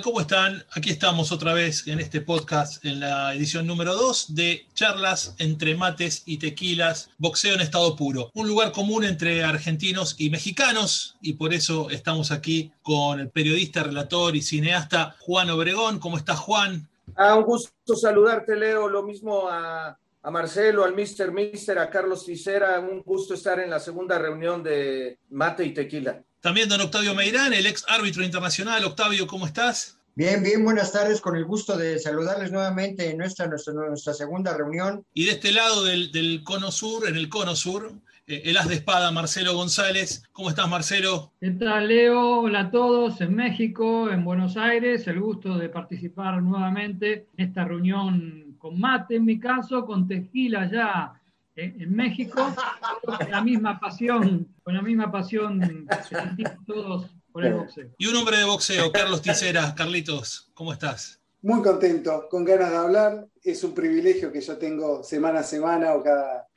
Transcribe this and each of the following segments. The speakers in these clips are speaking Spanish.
¿Cómo están? Aquí estamos otra vez en este podcast, en la edición número 2 de Charlas entre mates y tequilas, boxeo en estado puro. Un lugar común entre argentinos y mexicanos y por eso estamos aquí con el periodista, relator y cineasta Juan Obregón. ¿Cómo estás, Juan? Ah, un gusto saludarte, Leo. Lo mismo a, a Marcelo, al Mister Mister, a Carlos Ticera. Un gusto estar en la segunda reunión de Mate y Tequila. También don Octavio Meirán, el ex árbitro internacional. Octavio, ¿cómo estás? Bien, bien, buenas tardes, con el gusto de saludarles nuevamente en nuestra, nuestra, nuestra segunda reunión. Y de este lado del, del, cono sur, en el cono sur, eh, el as de espada Marcelo González. ¿Cómo estás, Marcelo? ¿Qué tal, Leo? Hola a todos en México, en Buenos Aires. El gusto de participar nuevamente en esta reunión con mate, en mi caso, con tequila ya en México, con la misma pasión, con la misma pasión que sentimos todos por el boxeo. Y un hombre de boxeo, Carlos Ticera. Carlitos, ¿cómo estás? Muy contento, con ganas de hablar. Es un privilegio que yo tengo semana a semana o cada,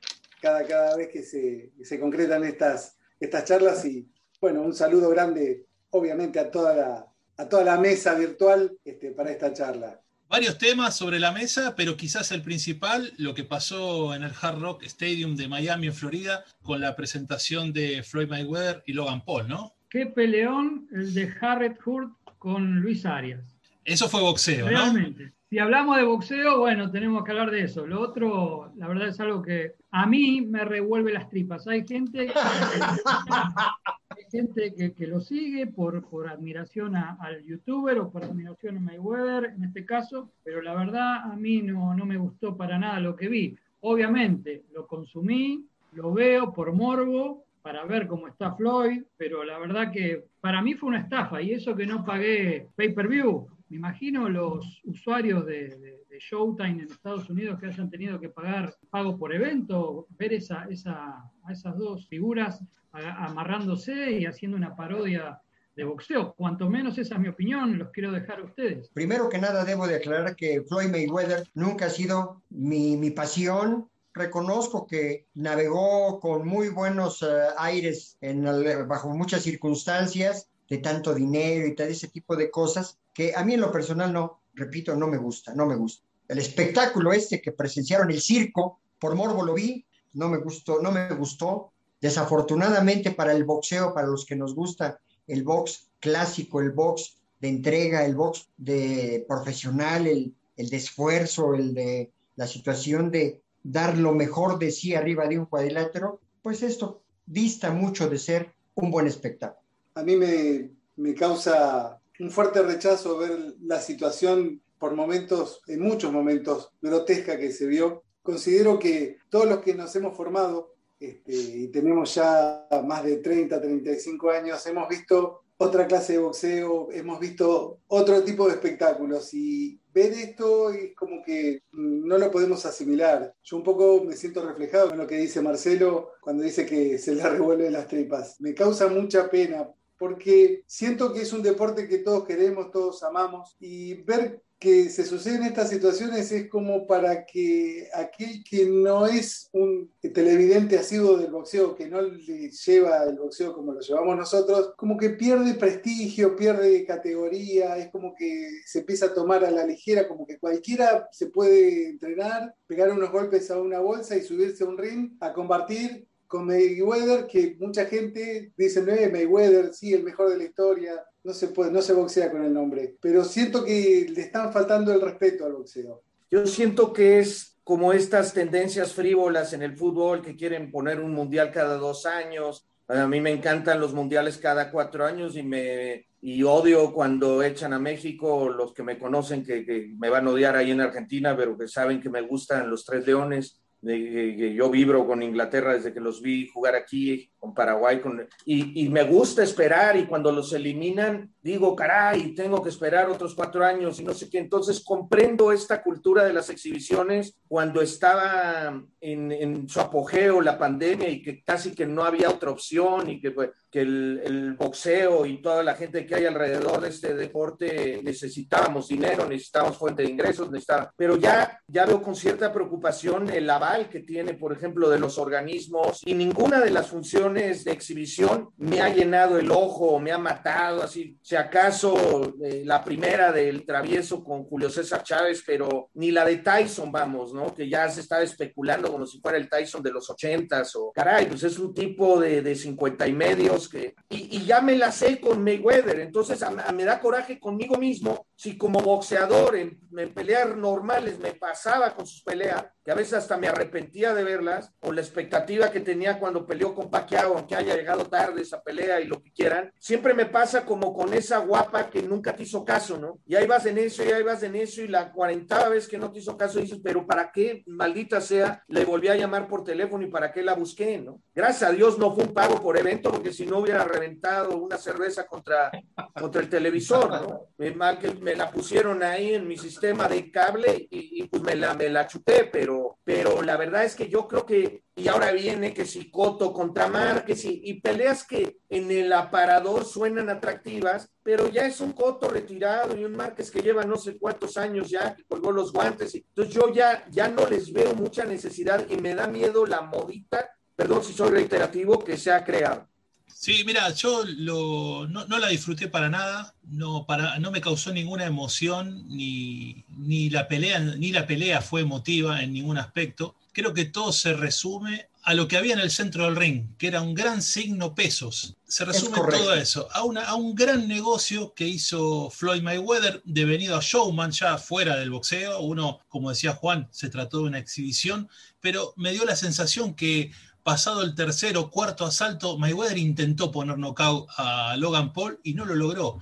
cada, cada vez que se, se concretan estas, estas charlas. Y bueno, un saludo grande, obviamente, a toda la, a toda la mesa virtual este, para esta charla varios temas sobre la mesa, pero quizás el principal, lo que pasó en el Hard Rock Stadium de Miami, en Florida, con la presentación de Floyd Mayweather y Logan Paul, ¿no? Qué peleón el de Harriet Hurt con Luis Arias. Eso fue boxeo, Realmente. Si hablamos de boxeo, bueno, tenemos que hablar de eso. Lo otro, la verdad, es algo que a mí me revuelve las tripas. Hay gente gente que, que, lo sigue por, por admiración a, al youtuber o por admiración a Mayweather en este caso, pero la verdad a mí no, no me gustó para nada lo que vi. Obviamente lo consumí, lo veo por morbo para ver cómo está Floyd, pero la verdad que para mí fue una estafa y eso que no pagué pay-per-view. Me imagino los usuarios de, de, de, Showtime en Estados Unidos que hayan tenido que pagar pago por evento, ver esa, esa, a esas dos figuras amarrándose y haciendo una parodia de boxeo. Cuanto menos esa es mi opinión, los quiero dejar a ustedes. Primero que nada debo de aclarar que Floyd Mayweather nunca ha sido mi, mi pasión. Reconozco que navegó con muy buenos uh, aires en el, bajo muchas circunstancias de tanto dinero y tal ese tipo de cosas que a mí en lo personal no, repito, no me gusta, no me gusta. El espectáculo este que presenciaron el circo, por morbo lo vi, no me gustó, no me gustó. Desafortunadamente para el boxeo, para los que nos gusta el box clásico, el box de entrega, el box de profesional, el, el de esfuerzo, el de la situación de dar lo mejor de sí arriba de un cuadrilátero, pues esto dista mucho de ser un buen espectáculo. A mí me, me causa un fuerte rechazo ver la situación por momentos, en muchos momentos, grotesca que se vio. Considero que todos los que nos hemos formado este, y tenemos ya más de 30, 35 años, hemos visto otra clase de boxeo, hemos visto otro tipo de espectáculos y ver esto es como que no lo podemos asimilar. Yo un poco me siento reflejado en lo que dice Marcelo cuando dice que se le revuelven las tripas. Me causa mucha pena porque siento que es un deporte que todos queremos, todos amamos y ver que se suceden estas situaciones es como para que aquel que no es un televidente asiduo del boxeo, que no le lleva el boxeo como lo llevamos nosotros, como que pierde prestigio, pierde categoría, es como que se empieza a tomar a la ligera, como que cualquiera se puede entrenar, pegar unos golpes a una bolsa y subirse a un ring a combatir con Mayweather, que mucha gente dice, no Mayweather, sí, el mejor de la historia, no se puede, no se boxea con el nombre, pero siento que le están faltando el respeto al boxeo. Yo siento que es como estas tendencias frívolas en el fútbol que quieren poner un mundial cada dos años. A mí me encantan los mundiales cada cuatro años y me y odio cuando echan a México los que me conocen que, que me van a odiar ahí en Argentina, pero que saben que me gustan los tres leones yo vibro con Inglaterra desde que los vi jugar aquí, con Paraguay, con, y, y, me gusta esperar y cuando los eliminan digo, caray, tengo que esperar otros cuatro años y no sé qué. Entonces comprendo esta cultura de las exhibiciones cuando estaba en, en su apogeo la pandemia y que casi que no había otra opción y que, que el, el, boxeo y toda la gente que hay alrededor de este deporte necesitábamos dinero, necesitábamos fuente de ingresos, necesitábamos, pero ya, ya veo con cierta preocupación el global que tiene, por ejemplo, de los organismos y ninguna de las funciones de exhibición me ha llenado el ojo, me ha matado, así, si acaso eh, la primera del travieso con Julio César Chávez, pero ni la de Tyson, vamos, ¿no? Que ya se estaba especulando como si fuera el Tyson de los ochentas o, caray, pues es un tipo de, de 50 y medios que, y, ya me la sé con Mayweather, entonces me da coraje conmigo mismo si como boxeador en, en normales me pasaba con sus peleas, que a veces hasta me arrepentía de verlas, o la expectativa que tenía cuando peleó con Pacquiao, aunque haya llegado tarde esa pelea y lo que quieran, siempre me pasa como con esa guapa que nunca te hizo caso, ¿no? Y ahí vas en eso, y ahí vas en eso, y la cuarentava vez que no te hizo caso dices, pero ¿para qué, maldita sea, le volví a llamar por teléfono y para qué la busqué, ¿no? Gracias a Dios no fue un pago por evento, porque si no hubiera reventado una cerveza contra, contra el televisor, ¿no? Mal que me la pusieron ahí en mi sistema de cable y, pues me la, me la chuté, pero, pero la verdad es que yo creo que, y ahora viene que si Coto contra Márquez y, peleas que en el aparador suenan atractivas, pero ya es un Coto retirado y un Márquez que lleva no sé cuántos años ya, que colgó los guantes, entonces yo ya, ya no les veo mucha necesidad y me da miedo la modita, perdón si soy reiterativo, que se ha creado. Sí, mira, yo lo, no, no, la disfruté para nada, no, para, no me causó ninguna emoción, ni, ni, la pelea, ni la pelea fue emotiva en ningún aspecto. Creo que todo se resume a lo que había en el centro del ring, que era un gran signo pesos. Se resume todo eso, a, una, a un gran negocio que hizo Floyd Mayweather, devenido a showman ya fuera del boxeo. Uno, como decía Juan, se trató de una exhibición, pero me dio la sensación que pasado el tercer o cuarto asalto, Mayweather intentó poner knockout a Logan Paul y no lo logró.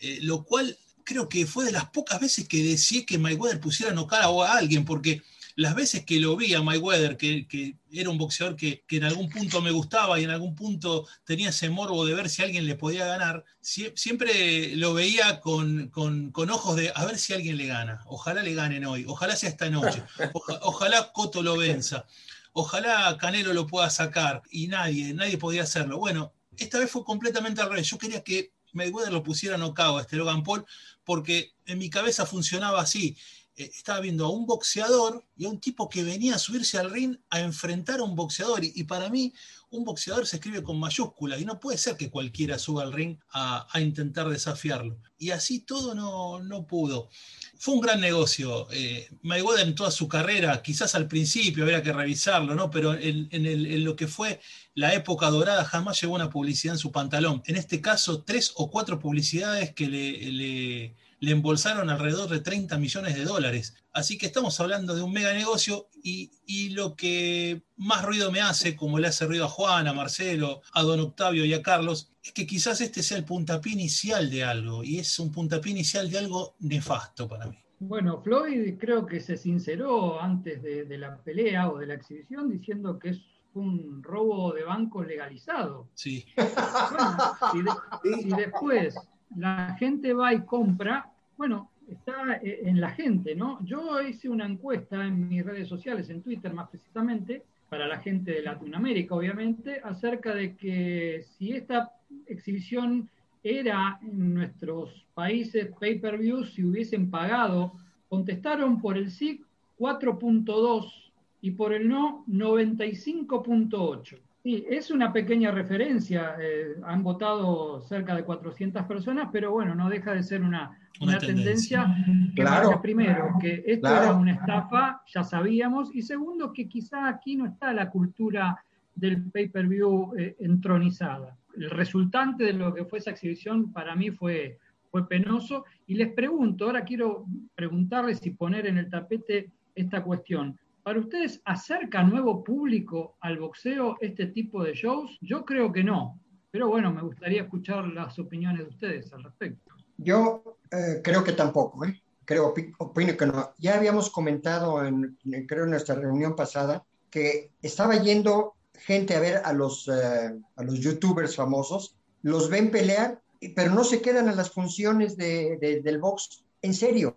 Eh, lo cual creo que fue de las pocas veces que deseé que Mayweather pusiera knockout a alguien, porque las veces que lo vi a Mayweather, que, que era un boxeador que, en algún punto me gustaba y en algún punto tenía ese morbo de ver si alguien le podía ganar, si, siempre lo veía con, con, con, ojos de a ver si alguien le gana. Ojalá le ganen hoy, ojalá sea esta noche, ojalá Coto lo venza ojalá Canelo lo pueda sacar y nadie, nadie podía hacerlo. Bueno, esta vez fue completamente al revés. Yo quería que Mayweather lo pusiera knockout a este Logan Paul porque en mi cabeza funcionaba así. Eh, estaba viendo a un boxeador y a un tipo que venía a subirse al ring a enfrentar a un boxeador. Y, para mí, un boxeador se escribe con mayúsculas y no puede ser que cualquiera suba al ring a, a intentar desafiarlo. Y así todo no, no pudo fue un gran negocio. Eh, Mayweather en toda su carrera, quizás al principio habría que revisarlo, ¿no? Pero en, en, lo que fue la época dorada jamás llegó una publicidad en su pantalón. En este caso, tres o cuatro publicidades que le, le, le embolsaron alrededor de 30 millones de dólares. Así que estamos hablando de un mega negocio y, y, lo que más ruido me hace, como le hace ruido a Juan, a Marcelo, a Don Octavio y a Carlos, es que quizás este sea el puntapié inicial de algo y es un puntapié inicial de algo nefasto para mí. Bueno, Floyd creo que se sinceró antes de, de la pelea o de la exhibición diciendo que es un robo de banco legalizado. Sí. Bueno, si, de, si después la gente va y compra, bueno, está en la gente, ¿no? Yo hice una encuesta en mis redes sociales, en Twitter más precisamente, para la gente de Latinoamérica, obviamente, acerca de que si esta exhibición era en nuestros países pay-per-view, si hubiesen pagado, contestaron por el sí 4.2 y por el no 95.8. Sí, es una pequeña referencia. Eh, han votado cerca de 400 personas, pero bueno, no deja de ser una, una, una tendencia. tendencia. Claro. primero, que esto claro. era una estafa, ya sabíamos, y segundo, que quizá aquí no está la cultura del pay-per-view eh, entronizada. El resultante de lo que fue esa exhibición para mí fue, fue penoso. Y les pregunto, ahora quiero preguntarles y poner en el tapete esta cuestión. ¿Para ustedes acerca nuevo público al boxeo este tipo de shows? Yo creo que no, pero bueno, me gustaría escuchar las opiniones de ustedes al respecto. Yo eh, creo que tampoco, ¿eh? creo, opino que no. Ya habíamos comentado, en, creo nuestra reunión pasada, que estaba yendo gente a ver a los, eh, a los youtubers famosos, los ven pelear, pero no se quedan a las funciones de, del box. En serio,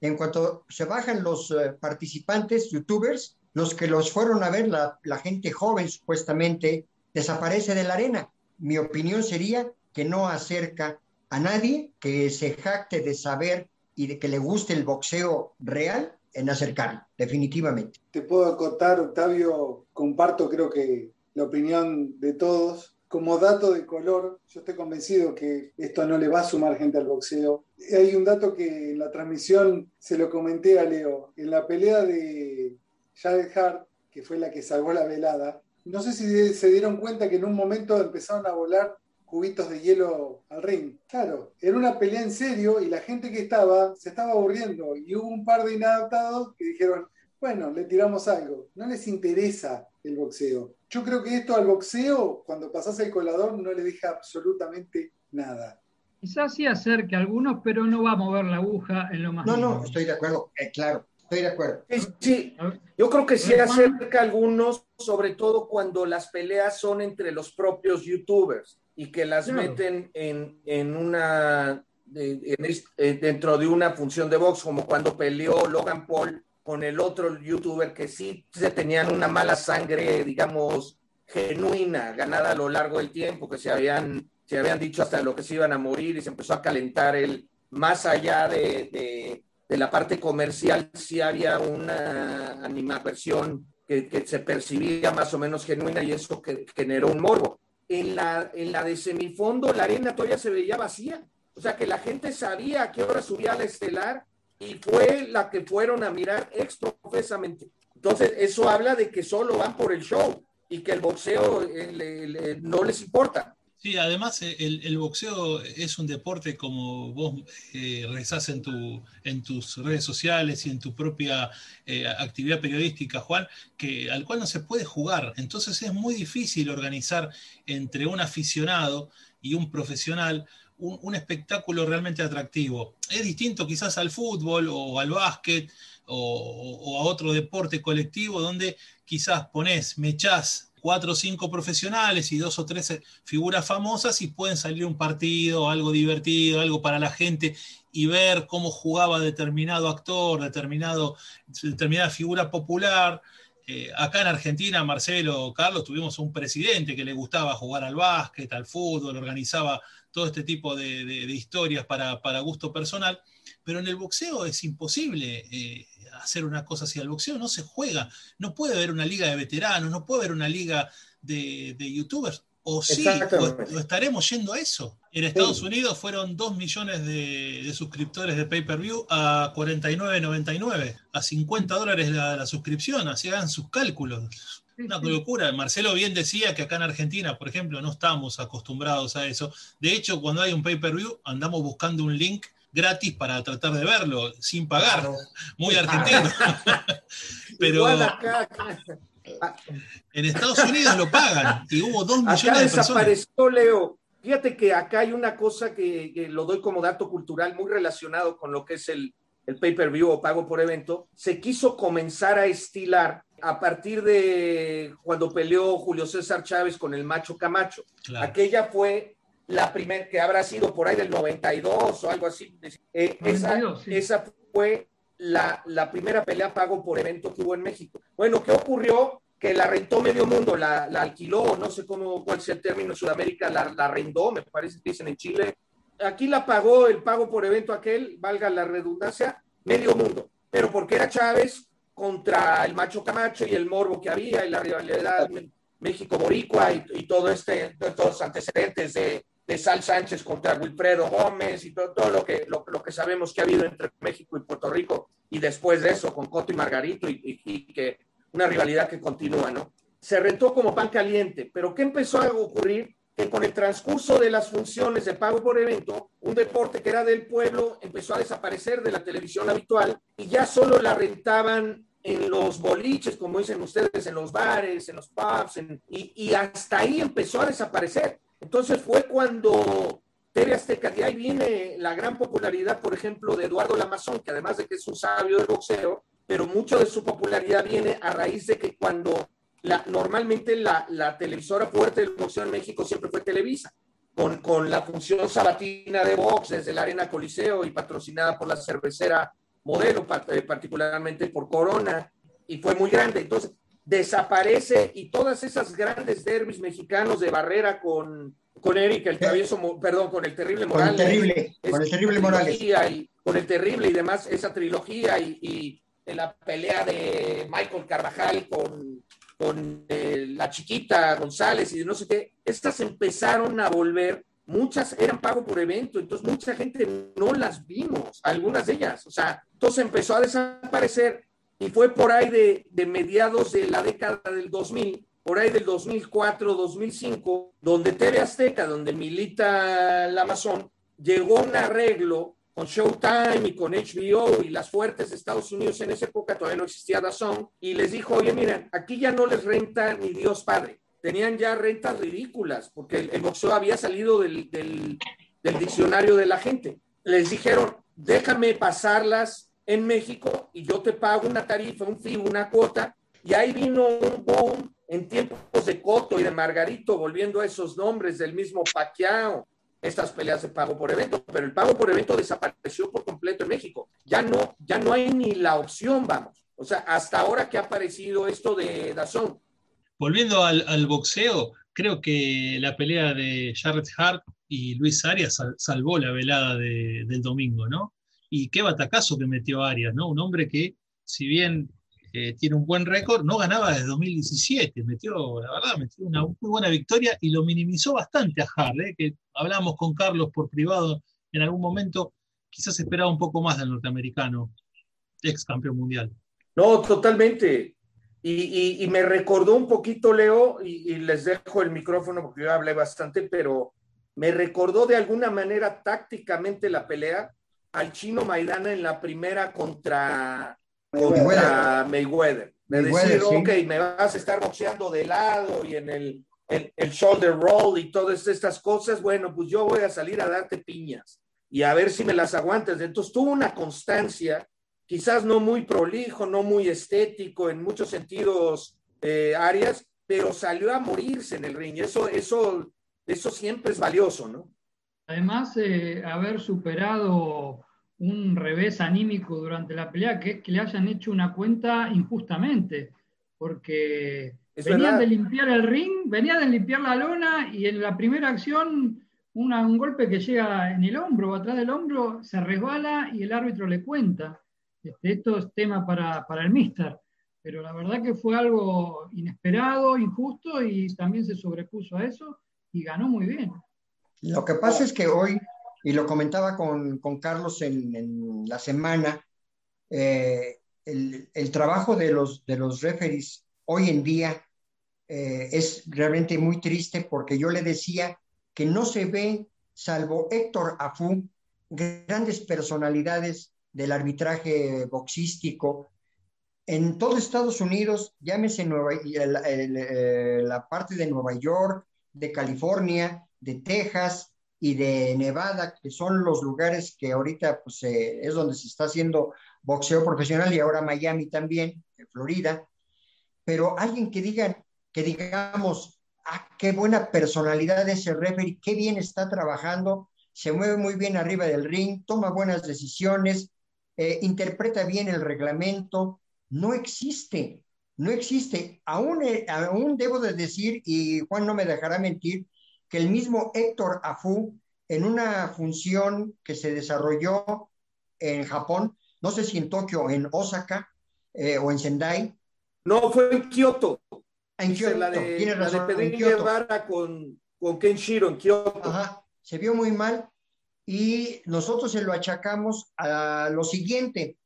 en cuanto se bajan los uh, participantes, youtubers, los que los fueron a ver, la, la, gente joven supuestamente, desaparece de la arena. Mi opinión sería que no acerca a nadie que se jacte de saber y de que le guste el boxeo real, en acercarlo, definitivamente. Te puedo acotar, Octavio, comparto creo que la opinión de todos. Como dato de color, yo estoy convencido que esto no le va a sumar gente al boxeo. Hay un dato que en la transmisión se lo comenté a Leo. En la pelea de Jared Hart, que fue la que salvó la velada, no sé si se dieron cuenta que en un momento empezaron a volar cubitos de hielo al ring. Claro, era una pelea en serio y la gente que estaba se estaba aburriendo y hubo un par de inadaptados que dijeron, bueno, le tiramos algo. No les interesa el boxeo. Yo creo que esto al boxeo, cuando pasas el colador, no le deja absolutamente nada. Quizás sí acerque a algunos, pero no va a mover la aguja en lo más. No, no, estoy de acuerdo, eh, claro. Estoy de acuerdo. Sí, yo creo que sí acerca a algunos, sobre todo cuando las peleas son entre los propios youtubers y que las meten en, en una eh, dentro de una función de box, como cuando peleó Logan Paul con el otro youtuber que sí se tenían una mala sangre, digamos, genuina, ganada a lo largo del tiempo, que se habían, se habían dicho hasta lo que se iban a morir y se empezó a calentar el, más allá de, de, la parte comercial, sí había una que, que, se percibía más o menos genuina y eso que generó un morbo. En la, en la de semifondo, la arena todavía se veía vacía. O sea que la gente sabía a qué hora subía la estelar y fue la que fueron a mirar exprofesamente. Entonces, eso habla de que solo van por el show y que el boxeo eh, no les importa. Sí, además eh, el, boxeo es un deporte como vos eh, rezás en, tu, en tus redes sociales y en tu propia eh, actividad periodística, Juan, que, al cual no se puede jugar. Entonces es muy difícil organizar entre un aficionado y un profesional un, espectáculo realmente atractivo. Es distinto quizás al fútbol o al básquet o, a otro deporte colectivo donde quizás pones, mechás cuatro o cinco profesionales y dos o tres figuras famosas y pueden salir un partido, algo divertido, algo para la gente y ver cómo jugaba determinado actor, determinado, determinada figura popular. Eh, acá en Argentina, Marcelo, Carlos, tuvimos un presidente que le gustaba jugar al básquet, al fútbol, organizaba todo este tipo de, historias para, gusto personal, pero en el boxeo es imposible eh, hacer una cosa así. El boxeo no se juega, no puede haber una liga de veteranos, no puede haber una liga de, youtubers. O sí, o, estaremos yendo a eso. En Estados Unidos fueron 2 millones de, suscriptores de pay-per-view a 49.99, a 50 dólares la, la suscripción, así hagan sus cálculos una locura. Marcelo bien decía que acá en Argentina, por ejemplo, no estamos acostumbrados a eso. De hecho, cuando hay un pay-per-view, andamos buscando un link gratis para tratar de verlo, sin pagar. Muy argentino. Pero en Estados Unidos lo pagan y hubo dos millones acá de desapareció, Leo. Fíjate que acá hay una cosa que, que, lo doy como dato cultural muy relacionado con lo que es el, el pay-per-view o pago por evento. Se quiso comenzar a estilar a partir de cuando peleó Julio César Chávez con el Macho Camacho. Aquella fue la primera, que habrá sido por ahí del 92 o algo así. Eh, esa, fue la, la, primera pelea pago por evento que hubo en México. Bueno, ¿qué ocurrió? Que la rentó medio mundo, la, la alquiló, no sé cómo, cuál sea el término en Sudamérica, la, la arrendó, me parece que dicen en Chile. Aquí la pagó el pago por evento aquel, valga la redundancia, medio mundo. Pero porque era Chávez, contra el Macho Camacho y el morbo que había y la rivalidad México-Boricua y, todo este, todos los antecedentes de, Sal Sánchez contra Wilfredo Gómez y todo, todo lo, que, lo, que sabemos que ha habido entre México y Puerto Rico y después de eso con Coto y Margarito y, y que una rivalidad que continúa, ¿no? Se rentó como pan caliente, pero ¿qué empezó a ocurrir? Que con el transcurso de las funciones de pago por evento, un deporte que era del pueblo empezó a desaparecer de la televisión habitual y ya solo la rentaban en los boliches, como dicen ustedes, en los bares, en los pubs, y, hasta ahí empezó a desaparecer. Entonces fue cuando TV Azteca, de ahí viene la gran popularidad, por ejemplo, de Eduardo Lamazón, que además de que es un sabio del boxeo, pero mucho de su popularidad viene a raíz de que cuando normalmente la, la, televisora fuerte del boxeo en México siempre fue Televisa, con, con la función sabatina de box desde la Arena Coliseo y patrocinada por la cervecera Modelo, eh, particularmente por Corona, y fue muy grande. Entonces, desaparece y todas esas grandes derbis mexicanos de barrera con, con Eric, el travieso, perdón, con el terrible Morales. Con el terrible, con el terrible Morales. Y, con el terrible y demás, esa trilogía y, la pelea de Michael Carvajal con, con eh, la chiquita González y de no sé qué, estas empezaron a volver, muchas eran pago por evento, entonces mucha gente no las vimos, algunas de ellas, o sea, entonces empezó a desaparecer y fue por ahí de, mediados de la década del 2000 por ahí del 2004, 2005, donde TV Azteca, donde milita el Amazon, llegó un arreglo con Showtime y con HBO y las fuertes de Estados Unidos en esa época, todavía no existía DAZN, y les dijo, oye, miren, aquí ya no les renta ni Dios Padre. Tenían ya rentas ridículas, porque el, boxeo había salido del, del, del diccionario de la gente. Les dijeron, déjame pasarlas en México y yo te pago una tarifa, un fee, una cuota, y ahí vino un boom en tiempos de Coto y de Margarito, volviendo a esos nombres del mismo Paquiao, estas peleas de pago por evento, pero el pago por evento desapareció por completo en México. Ya no, ya no hay ni la opción, vamos. O sea, hasta ahora que ha aparecido esto de Dazón. Volviendo al, boxeo, creo que la pelea de Jarrett Hart y Luis Arias sal, salvó la velada de, del domingo, ¿no? Y qué batacazo que metió Arias, ¿no? Un hombre que, si bien eh, tiene un buen récord, no ganaba desde 2017, metió, la verdad, metió una muy buena victoria y lo minimizó bastante a Hart, eh, que hablamos con Carlos por privado en algún momento, quizás esperaba un poco más del norteamericano, ex campeón mundial. No, totalmente. Y, y, y me recordó un poquito, Leo, y, y, les dejo el micrófono porque yo hablé bastante, pero me recordó de alguna manera tácticamente la pelea al chino Maidana en la primera contra contra Mayweather. De Mayweather, decir, sí. ok, me vas a estar boxeando de lado y en el, el, el, shoulder roll y todas estas cosas, bueno, pues yo voy a salir a darte piñas y a ver si me las aguantas. Entonces tuvo una constancia, quizás no muy prolijo, no muy estético en muchos sentidos, eh, áreas, pero salió a morirse en el ring. Eso, eso, eso siempre es valioso, ¿no? Además, eh, haber superado un revés anímico durante la pelea, que es que le hayan hecho una cuenta injustamente, porque es venían verdad. de limpiar el ring, venían de limpiar la lona y en la primera acción una, un golpe que llega en el hombro o atrás del hombro se resbala y el árbitro le cuenta. Este, esto es tema para, para el mister, pero la verdad que fue algo inesperado, injusto y también se sobrepuso a eso y ganó muy bien. Lo que pasa es que hoy y lo comentaba con, con Carlos en, la semana, eh, el, el, trabajo de los, de los referees hoy en día eh, es realmente muy triste porque yo le decía que no se ve, salvo Héctor Afú, grandes personalidades del arbitraje boxístico. En todo Estados Unidos, llámese Nueva, el, la parte de Nueva York, de California, de Texas, y de Nevada, que son los lugares que ahorita pues, eh, es donde se está haciendo boxeo profesional y ahora Miami también, Florida. Pero alguien que diga, que digamos, ah, qué buena personalidad ese referee, qué bien está trabajando, se mueve muy bien arriba del ring, toma buenas decisiones, eh, interpreta bien el reglamento, no existe, no existe. Aún, eh, aún debo de decir, y Juan no me dejará mentir, que el mismo Héctor Afu, en una función que se desarrolló en Japón, no sé si en Tokio, en Osaka eh, o en Sendai. No, fue en Kioto. En Kioto, la de, razón. La de Pedrín Guevara con, con Kenshiro en Kioto. Ajá, se vio muy mal y nosotros se lo achacamos a lo siguiente.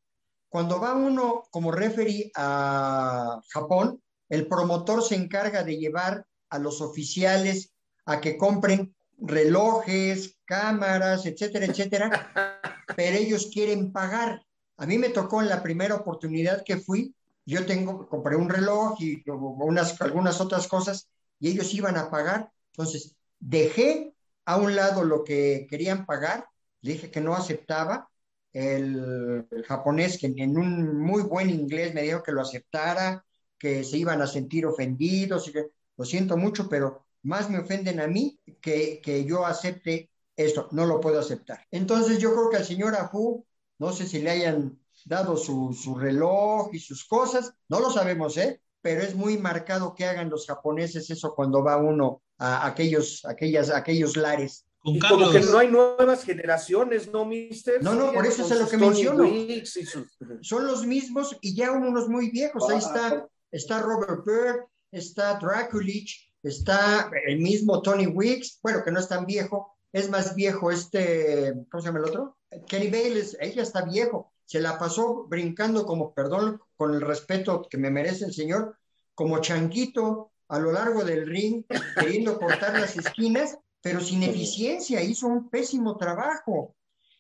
Cuando va uno como referee a Japón, el promotor se encarga de llevar a los oficiales a que compren relojes, cámaras, etcétera, etcétera, pero ellos quieren pagar. A mí me tocó en la primera oportunidad que fui, yo tengo, compré un reloj y unas, algunas otras cosas y ellos iban a pagar. Entonces, dejé a un lado lo que querían pagar, le dije que no aceptaba. El, el japonés, que en un muy buen inglés me dijo que lo aceptara, que se iban a sentir ofendidos, y que, lo siento mucho, pero más me ofenden a mí que, que yo acepte esto, no lo puedo aceptar. Entonces yo creo que al señor Afu, no sé si le hayan dado su, su reloj y sus cosas, no lo sabemos, ¿eh? Pero es muy marcado que hagan los japoneses eso cuando va uno a aquellos, aquellas, aquellos lares. y como que no hay nuevas generaciones, ¿no, mister? No, no, por eso es lo que menciono. Son los mismos y ya unos muy viejos. Ahí está, está Robert Bird, está Draculich, está el mismo Tony Wicks, bueno, que no es tan viejo, es más viejo este, ¿cómo se llama el otro? Kenny Bayless, ella está viejo, se la pasó brincando como, perdón, con el respeto que me merece el señor, como changuito a lo largo del ring, queriendo cortar las esquinas, pero sin eficiencia, hizo un pésimo trabajo.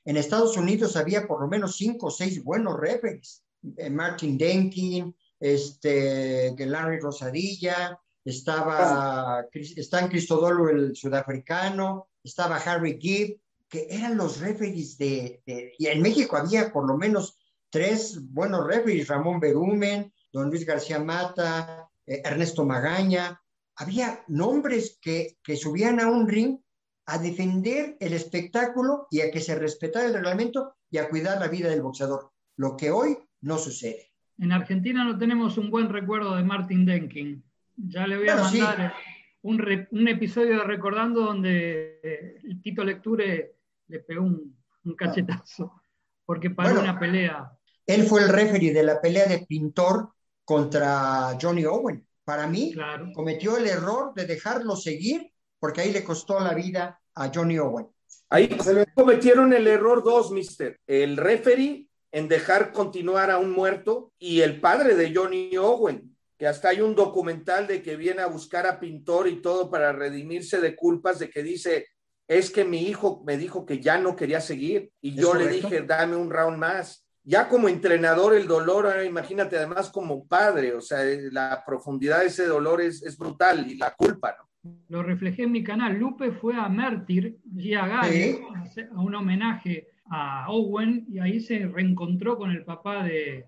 En Estados Unidos había por lo menos cinco o seis buenos referees. Eh, Martin Denkin, este, Larry Rosadilla, estaba Stan Cristodolo el sudafricano, estaba Harry Gibb, que eran los referees de, y en México había por lo menos tres buenos referees, Ramón Berumen, don Luis García Mata, eh, Ernesto Magaña, había nombres que, que subían a un ring a defender el espectáculo y a que se respetara el reglamento y a cuidar la vida del boxeador, lo que hoy no sucede. En Argentina no tenemos un buen recuerdo de Martin Denkin. Ya le voy a mandar un, episodio de Recordando donde eh, el Tito Lecture le pegó un, cachetazo porque paró una pelea. Él fue el referee de la pelea de Pintor contra Johnny Owen. Para mí, cometió el error de dejarlo seguir porque ahí le costó la vida a Johnny Owen. Ahí cometieron el error dos, mister. El referee en dejar continuar a un muerto y el padre de Johnny Owen que hasta hay un documental de que viene a buscar a Pintor y todo para redimirse de culpas de que dice, es que mi hijo me dijo que ya no quería seguir y yo le dije, dame un round más. Ya como entrenador el dolor, imagínate además como padre, o sea, eh, la profundidad de ese dolor es, es brutal y la culpa, ¿no? Lo reflejé en mi canal. Lupe fue a Mértir y a Gale a un homenaje a Owen y ahí se reencontró con el papá de,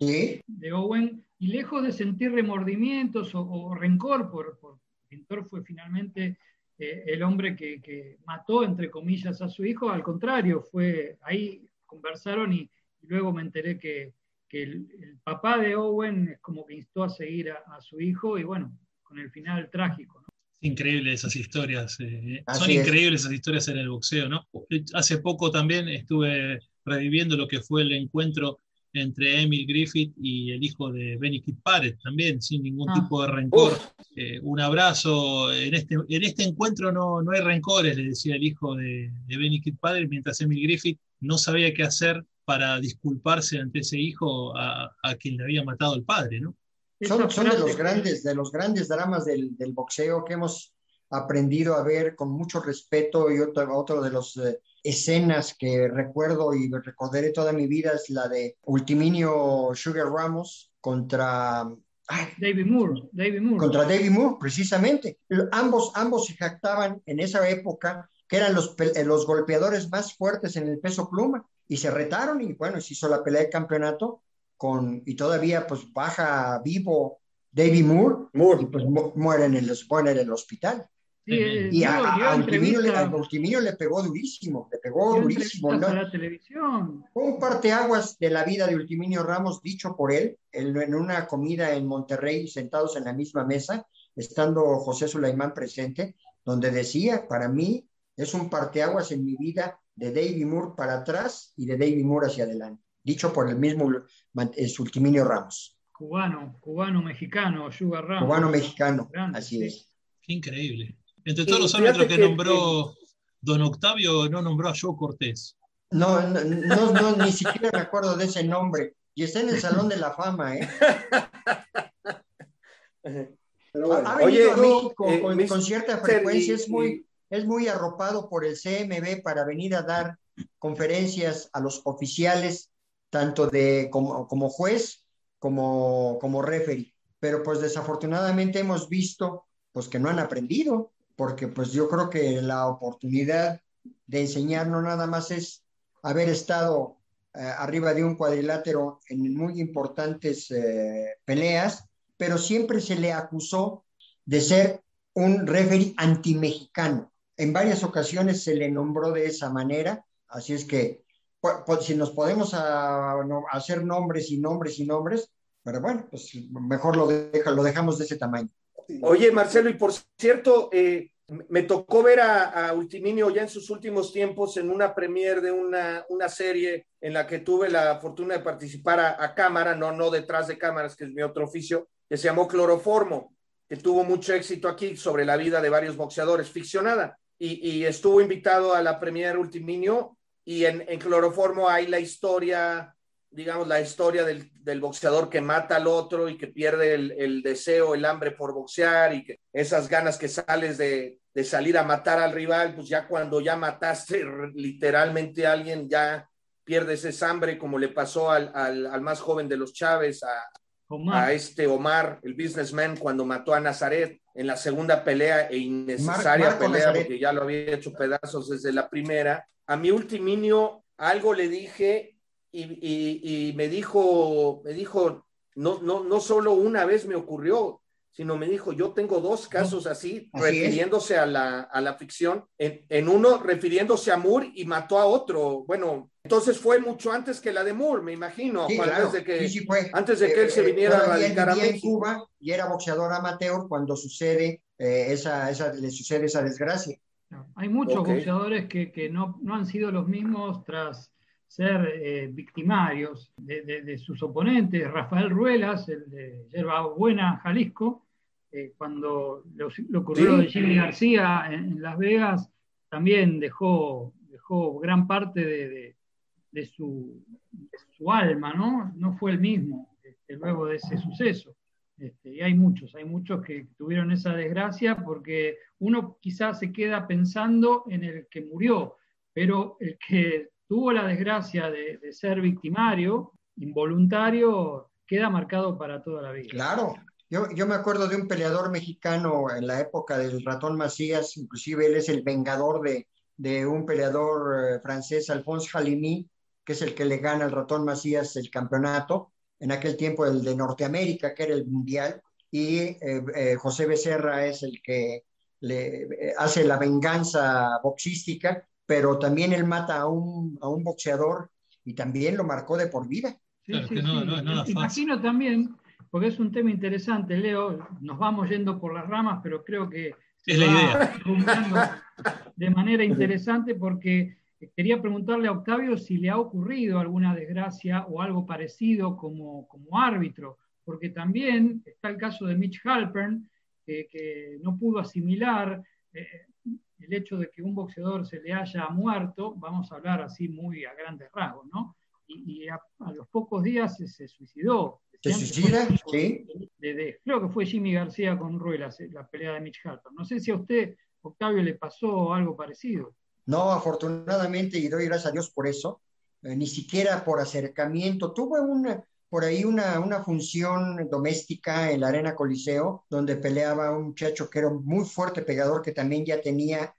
de Owen y lejos de sentir remordimientos o, rencor por, por Pintor fue finalmente eh, el hombre que, mató, entre comillas, a su hijo, al contrario, fue ahí conversaron y, luego me enteré que, el, papá de Owen es como que instó a seguir a, su hijo y bueno, con el final trágico. ¿no? Increíbles esas historias, eh, son increíbles esas historias en el boxeo, ¿no? Hace poco también estuve reviviendo lo que fue el encuentro entre Emil Griffith y el hijo de Benny Kid también sin ningún ah. tipo de rencor. Eh, un abrazo, en este, en este encuentro no, no hay rencores, le decía el hijo de, de Benny Kid mientras Emil Griffith no sabía qué hacer para disculparse ante ese hijo a, quien le había matado el padre, ¿no? Son, son de los grandes, de los grandes dramas del, del, boxeo que hemos aprendido a ver con mucho respeto y otro, otro de los eh, escenas que recuerdo y recordaré toda mi vida es la de Ultiminio Sugar Ramos contra David Moore, David Moore. Contra David Moore, precisamente. Ambos, ambos se jactaban en esa época que eran los, los golpeadores más fuertes en el peso pluma y se retaron y bueno, se hizo la pelea de campeonato con, y todavía pues baja vivo David Moore, Moore. y pues muere en el, muere en el hospital y a, le, pegó durísimo, le pegó durísimo. ¿no? la televisión. Fue un parteaguas de la vida de Ultiminio Ramos, dicho por él, en una comida en Monterrey, sentados en la misma mesa, estando José Sulaimán presente, donde decía, para mí es un parteaguas en mi vida de David Moore para atrás y de David Moore hacia adelante, dicho por el mismo Ultiminio Ramos. Cubano, cubano mexicano, Sugar Ramos. Cubano mexicano, así es. increíble. Entre todos los árbitros que, nombró don Octavio, no nombró a Joe Cortés. No, no, no, ni siquiera me acuerdo de ese nombre. Y está en el Salón de la Fama, ¿eh? ha, venido a México eh, con, cierta frecuencia, es muy, es muy arropado por el CMB para venir a dar conferencias a los oficiales, tanto de como, como juez como, como referee. Pero pues desafortunadamente hemos visto pues que no han aprendido porque pues yo creo que la oportunidad de enseñar no nada más es haber estado eh, arriba de un cuadrilátero en muy importantes eh, peleas, pero siempre se le acusó de ser un referee antimexicano. En varias ocasiones se le nombró de esa manera, así es que pues, si nos podemos hacer nombres y nombres y nombres, pero bueno, pues mejor lo, deja, lo dejamos de ese tamaño. Oye, Marcelo, y por cierto, eh, me tocó ver a, a, Ultiminio ya en sus últimos tiempos en una premiere de una, una serie en la que tuve la fortuna de participar a, cámara, no, no detrás de cámaras, que es mi otro oficio, que se llamó Cloroformo, que tuvo mucho éxito aquí sobre la vida de varios boxeadores, ficcionada. Y, y estuvo invitado a la premiere Ultiminio y en, en Cloroformo hay la historia digamos, la historia del, del, boxeador que mata al otro y que pierde el, el, deseo, el hambre por boxear y que esas ganas que sales de, de, salir a matar al rival, pues ya cuando ya mataste literalmente a alguien, ya pierdes esa hambre, como le pasó al, al, al más joven de los Chávez, a, Omar. a este Omar, el businessman, cuando mató a Nazaret en la segunda pelea e innecesaria Mar pelea, Nazaret. porque ya lo había hecho pedazos desde la primera. A mi ultiminio algo le dije y, y, y, me dijo, me dijo, no, no, no solo una vez me ocurrió, sino me dijo, yo tengo dos casos así, así refiriéndose a la, a la, ficción, en, en, uno refiriéndose a Moore y mató a otro. Bueno, entonces fue mucho antes que la de Moore, me imagino, sí, antes, claro. de que, sí, antes de que eh, él se viniera a radicar a en Cuba y era boxeador amateur cuando sucede eh, esa, esa, le sucede esa desgracia. Hay muchos okay. boxeadores que, que no, no han sido los mismos tras ser eh, victimarios de, de, de, sus oponentes. Rafael Ruelas, el de Yerba Buena, Jalisco, eh, cuando lo, lo ocurrió sí. de Jimmy García en, en, Las Vegas, también dejó, dejó gran parte de, de su, su, alma, ¿no? No fue el mismo este, luego de ese suceso. Este, y hay muchos, hay muchos que tuvieron esa desgracia porque uno quizás se queda pensando en el que murió, pero el que tuvo la desgracia de, ser victimario, involuntario, queda marcado para toda la vida. Claro. Yo, yo, me acuerdo de un peleador mexicano en la época del ratón Macías, inclusive él es el vengador de, de un peleador eh, francés, Alphonse Halimi, que es el que le gana al ratón Macías el campeonato, en aquel tiempo el de Norteamérica, que era el mundial, y eh, eh, José Becerra es el que le hace la venganza boxística pero también él mata a un, a un boxeador y también lo marcó de por vida. Sí, sí, sí. No, no, no Imagino también, porque es un tema interesante, Leo, nos vamos yendo por las ramas, pero creo que es la idea. de manera interesante porque quería preguntarle a Octavio si le ha ocurrido alguna desgracia o algo parecido como, como árbitro, porque también está el caso de Mitch Halpern, que, que no pudo asimilar eh, el hecho de que un boxeador se le haya muerto, vamos a hablar así muy a grandes rasgos, ¿no? Y, y a, a, los pocos días se, se suicidó. ¿Se suicida? Sí. De, de, creo que fue Jimmy García con Ruelas, la pelea de Mitch Halper. No sé si a usted, Octavio, le pasó algo parecido. No, afortunadamente, y doy gracias a Dios por eso, eh, ni siquiera por acercamiento. Tuve una, por ahí una, una función doméstica en la Arena Coliseo, donde peleaba un muchacho que era muy fuerte pegador, que también ya tenía,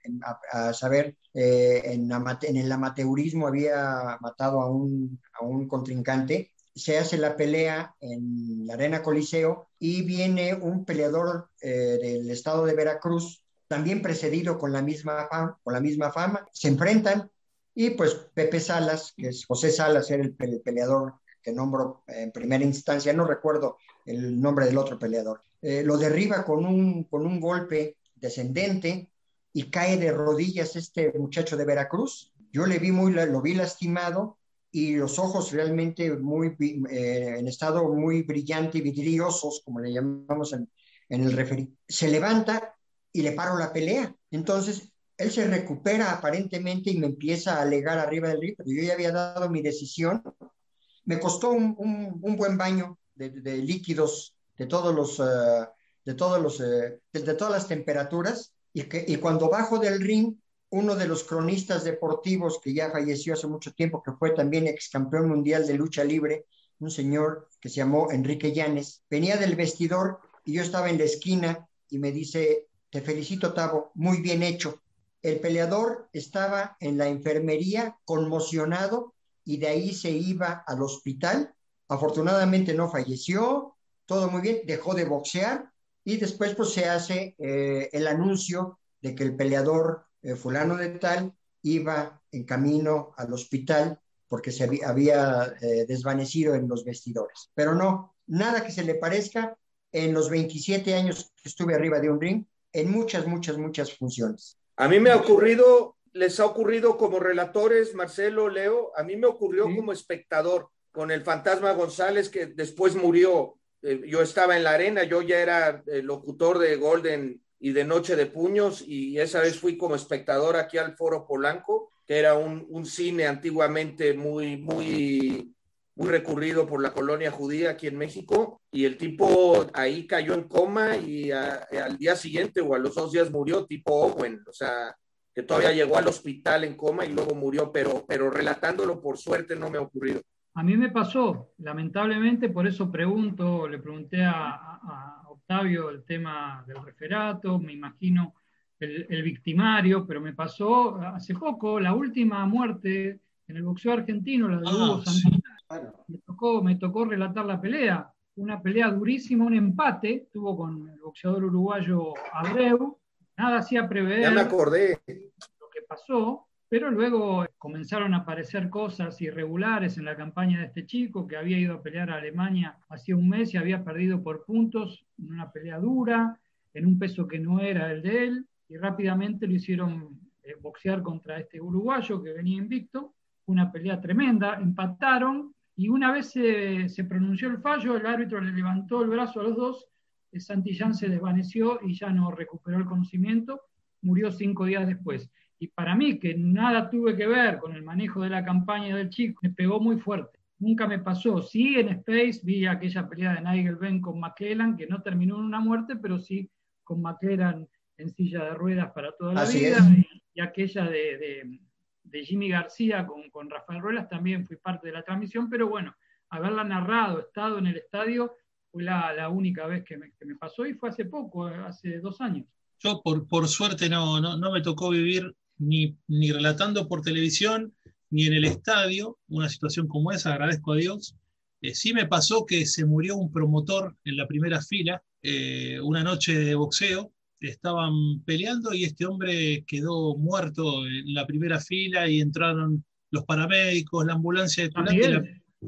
a, saber, eh, en, el amateurismo había matado a un, a un contrincante. Se hace la pelea en la Arena Coliseo y viene un peleador eh, del estado de Veracruz, también precedido con la misma fama, con la misma fama. Se enfrentan y pues Pepe Salas, que es José Salas, era el peleador que nombro en primera instancia, no recuerdo el nombre del otro peleador, eh, lo derriba con un, con un golpe descendente y cae de rodillas este muchacho de Veracruz. Yo le vi muy, lo vi lastimado y los ojos realmente muy, eh, en estado muy brillante y vidriosos, como le llamamos en, en el referí. Se levanta y le paro la pelea. Entonces, él se recupera aparentemente y me empieza a alegar arriba del ring, pero yo ya había dado mi decisión me costó un, buen baño de, líquidos de todos los, los uh, de, todas las temperaturas y, y cuando bajo del ring, uno de los cronistas deportivos que ya falleció hace mucho tiempo, que fue también ex campeón mundial de lucha libre, un señor que se llamó Enrique Llanes, venía del vestidor y yo estaba en la esquina y me dice, te felicito Tavo, muy bien hecho. El peleador estaba en la enfermería conmocionado y de ahí se iba al hospital. Afortunadamente no falleció, todo muy bien, dejó de boxear y después pues se hace eh, el anuncio de que el peleador eh, fulano de tal iba en camino al hospital porque se había, eh, desvanecido en los vestidores. Pero no, nada que se le parezca. En los 27 años que estuve arriba de un ring, en muchas, muchas, muchas funciones. A mí me ha ocurrido, les ha ocurrido como relatores, Marcelo, Leo, a mí me ocurrió como espectador con el fantasma González que después murió. Eh, yo estaba en la arena, yo ya era el locutor de Golden y de Noche de Puños y esa vez fui como espectador aquí al Foro Polanco, que era un, un cine antiguamente muy, muy muy recurrido por la colonia judía aquí en México, y el tipo ahí cayó en coma y al día siguiente o a los dos días murió, tipo Owen, o sea, que todavía llegó al hospital en coma y luego murió, pero, pero relatándolo por suerte no me ha ocurrido. A mí me pasó, lamentablemente, por eso pregunto, le pregunté a, Octavio el tema del referato, me imagino el, victimario, pero me pasó hace poco, la última muerte en el boxeo argentino, la de ah, Hugo me tocó, me tocó relatar la pelea, una pelea durísima, un empate, tuvo con el boxeador uruguayo Abreu, nada hacía prever ya me acordé. lo que pasó, pero luego comenzaron a aparecer cosas irregulares en la campaña de este chico que había ido a pelear a Alemania hacía un mes y había perdido por puntos en una pelea dura, en un peso que no era el de él, y rápidamente lo hicieron eh, boxear contra este uruguayo que venía invicto, una pelea tremenda, empataron y una vez se, pronunció el fallo, el árbitro le levantó el brazo a los dos, Santillán se desvaneció y ya no recuperó el conocimiento, murió cinco días después. Y para mí, que nada tuve que ver con el manejo de la campaña del chico, me pegó muy fuerte. Nunca me pasó. Sí, en Space vi aquella pelea de Nigel Benn con McClellan, que no terminó en una muerte, pero sí con McClellan en silla de ruedas para toda la vida. Y, aquella de de Jimmy García con, con Rafael Ruelas también fui parte de la transmisión, pero bueno, haberla narrado, estado en el estadio, fue la, única vez que me, pasó y fue hace poco, hace dos años. Yo por, por suerte no, no, me tocó vivir ni, ni relatando por televisión, ni en el estadio una situación como esa, agradezco a Dios. Eh, sí me pasó que se murió un promotor en la primera fila, eh, una noche de boxeo, estaban peleando y este hombre quedó muerto en la primera fila y entraron los paramédicos, la ambulancia de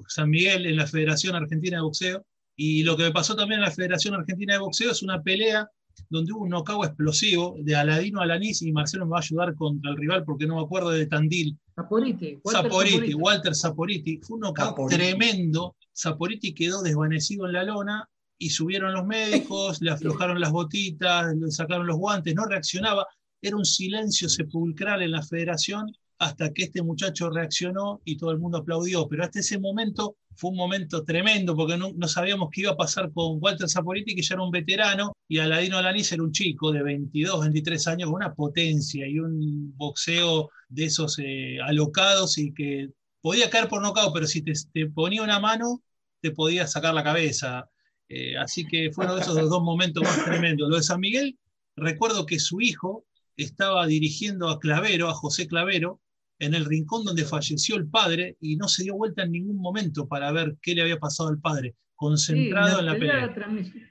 San Miguel, en la Federación Argentina de Boxeo. Y lo que me pasó también en la Federación Argentina de Boxeo es una pelea donde hubo un knockout explosivo de Aladino Alanís y Marcelo me va a ayudar contra el rival porque no me acuerdo de Tandil. Saporiti. Walter Walter Saporiti. Fue un knockout tremendo. Saporiti quedó desvanecido en la lona y subieron los médicos, le aflojaron las botitas, le sacaron los guantes, no reaccionaba. Era un silencio sepulcral en la federación hasta que este muchacho reaccionó y todo el mundo aplaudió. Pero hasta ese momento fue un momento tremendo porque no, sabíamos qué iba a pasar con Walter Saporiti, que ya era un veterano, y Aladino Alaniz era un chico de 22, 23 años con una potencia y un boxeo de esos eh, alocados y que podía caer por nocao, pero si te, te ponía una mano, te podía sacar la cabeza. Eh, así que fueron esos dos momentos más tremendos. Lo de San Miguel, recuerdo que su hijo estaba dirigiendo a Clavero, a José Clavero, en el rincón donde falleció el padre y no se dio vuelta en ningún momento para ver qué le había pasado al padre, concentrado en la pelea.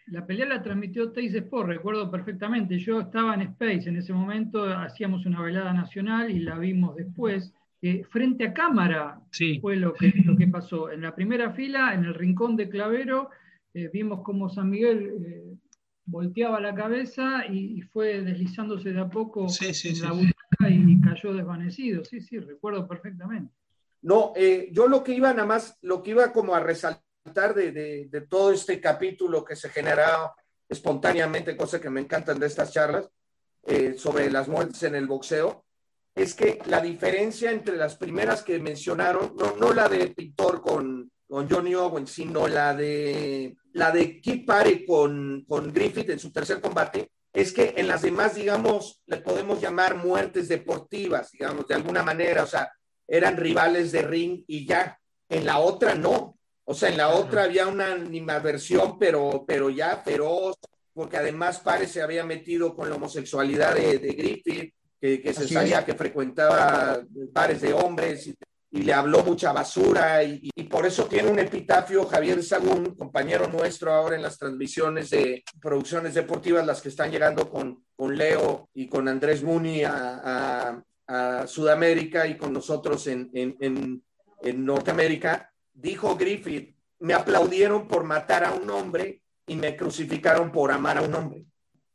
La, pelea la transmitió Teis Sport, recuerdo perfectamente. Yo estaba en Space en ese momento, hacíamos una velada nacional y la vimos después. frente a cámara fue lo que, lo que pasó. En la primera fila, en el rincón de Clavero, eh, vimos como San Miguel eh, volteaba la cabeza y, fue deslizándose de a poco en la y cayó desvanecido. Sí, sí, recuerdo perfectamente. No, eh, yo lo que iba nada más, lo que iba como a resaltar de, de, todo este capítulo que se generaba espontáneamente, cosa que me encantan de estas charlas, sobre las muertes en el boxeo, es que la diferencia entre las primeras que mencionaron, no, no la de Pintor con, con Johnny Owen, sino la de la de Keith Pare con, con Griffith en su tercer combate, es que en las demás, digamos, le podemos llamar muertes deportivas, digamos, de alguna manera, o sea, eran rivales de ring y ya. En la otra no. O sea, en la otra había una animadversión, pero, pero ya feroz, porque además Pare se había metido con la homosexualidad de, Griffith, que, que se sabía que frecuentaba pares de hombres. Y, y le habló mucha basura y, por eso tiene un epitafio Javier Sagún, compañero nuestro ahora en las transmisiones de producciones deportivas, las que están llegando con, con Leo y con Andrés Muni a, Sudamérica y con nosotros en, en, en Norteamérica, dijo Griffith, me aplaudieron por matar a un hombre y me crucificaron por amar a un hombre.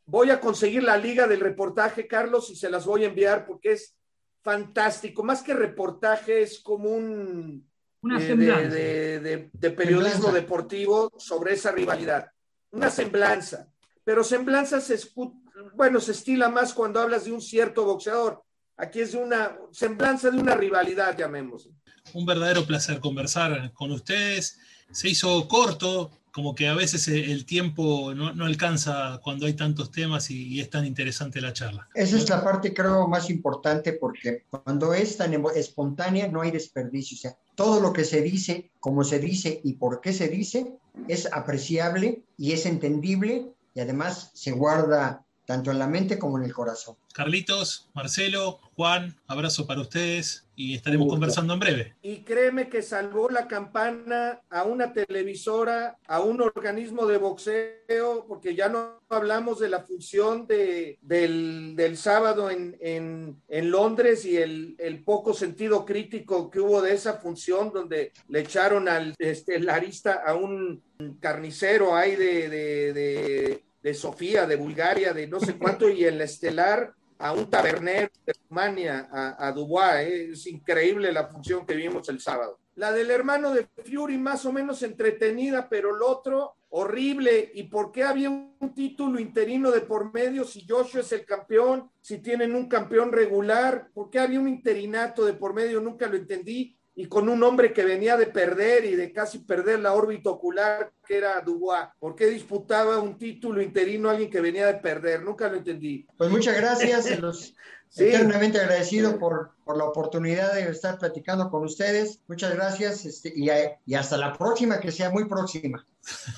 voy a conseguir la liga del reportaje, Carlos, y se las voy a enviar porque es fantástico. Más que reportaje, es como un Una eh, semblanza. de, de- de periodismo Semblanza. deportivo sobre esa rivalidad. Una semblanza. Pero semblanza se escu- bueno, se estila más cuando hablas de un cierto boxeador. Aquí es de una semblanza de una rivalidad, llamémoslo. Un verdadero placer conversar con ustedes. Se hizo corto, como que a veces el tiempo no, no alcanza cuando hay tantos temas y, y es tan interesante la charla. Esa es la parte, creo, más importante porque cuando es tan espontánea no hay desperdicio. O sea, todo lo que se dice, cómo se dice y por qué se dice es apreciable y es entendible y además se guarda tanto en la mente como en el corazón. Carlitos, Marcelo, Juan, abrazo para ustedes y estaremos conversando en breve. Y créeme que salvó la campana a una televisora, a un organismo de boxeo, porque ya no hablamos de la función de, del, del sábado en, en, en Londres y el, el poco sentido crítico que hubo de esa función, donde le echaron al estelarista a un carnicero ahí de, de, de, de Sofía, de Bulgaria, de no sé cuánto, y el estelar a un tabernero de Rumania, a, a Dubois. ¿eh? Es increíble la función que vimos el sábado. La del hermano de Fury, más o menos entretenida, pero el otro horrible. ¿Y por qué había un título interino de por medio si Joshua es el campeón? Si tienen un campeón regular, ¿por qué había un interinato de por medio? Nunca lo entendí. Y con un hombre que venía de perder y de casi perder la órbita ocular, que era Dubois. ¿Por qué disputaba un título interino a alguien que venía de perder? Nunca lo entendí. Pues muchas gracias, se los Sí. eternamente agradecido por, por la oportunidad de estar platicando con ustedes. Muchas gracias este, y, y hasta la próxima, que sea muy próxima.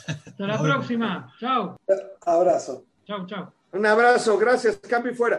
Hasta la próxima. Chao. Abrazo. Chao, chao. Un abrazo, gracias, cambio y fuera.